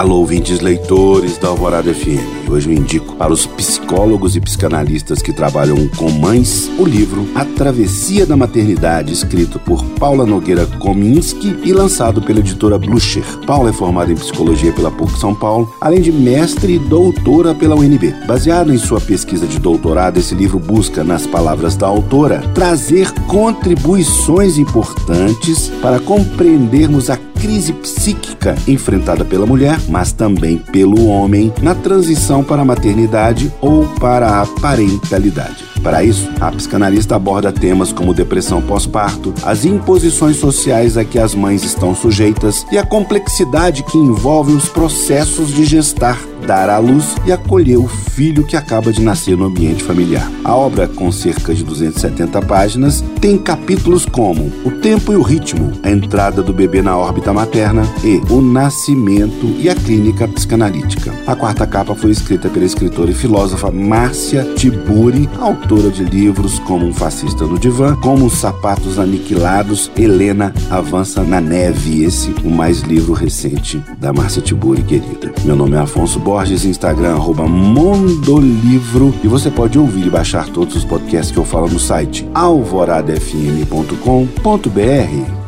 Alô, ouvintes leitores da Alvorada FM. Hoje eu indico para os psicólogos e psicanalistas que trabalham com mães o livro A Travessia da Maternidade, escrito por Paula Nogueira Kominski e lançado pela editora Blucher. Paula é formada em psicologia pela PUC São Paulo, além de mestre e doutora pela UNB. Baseado em sua pesquisa de doutorado, esse livro busca, nas palavras da autora, trazer contribuições importantes para compreendermos a crise psíquica enfrentada pela mulher, mas também pelo homem na transição para a maternidade ou para a parentalidade. Para isso, a psicanalista aborda temas como depressão pós-parto, as imposições sociais a que as mães estão sujeitas e a complexidade que envolve os processos de gestar dar à luz e acolher o filho que acaba de nascer no ambiente familiar. A obra, com cerca de 270 páginas, tem capítulos como O Tempo e o Ritmo, a entrada do bebê na órbita materna e O Nascimento e a Clínica Psicanalítica. A quarta capa foi escrita pela escritora e filósofa Márcia Tiburi, autora de livros como Um Fascista no Divã, Como os Sapatos Aniquilados, Helena Avança na Neve, esse o mais livro recente da Márcia Tiburi, querida. Meu nome é Afonso Borges, Instagram, arroba Mondolivro. E você pode ouvir e baixar todos os podcasts que eu falo no site alvoradafm.com.br.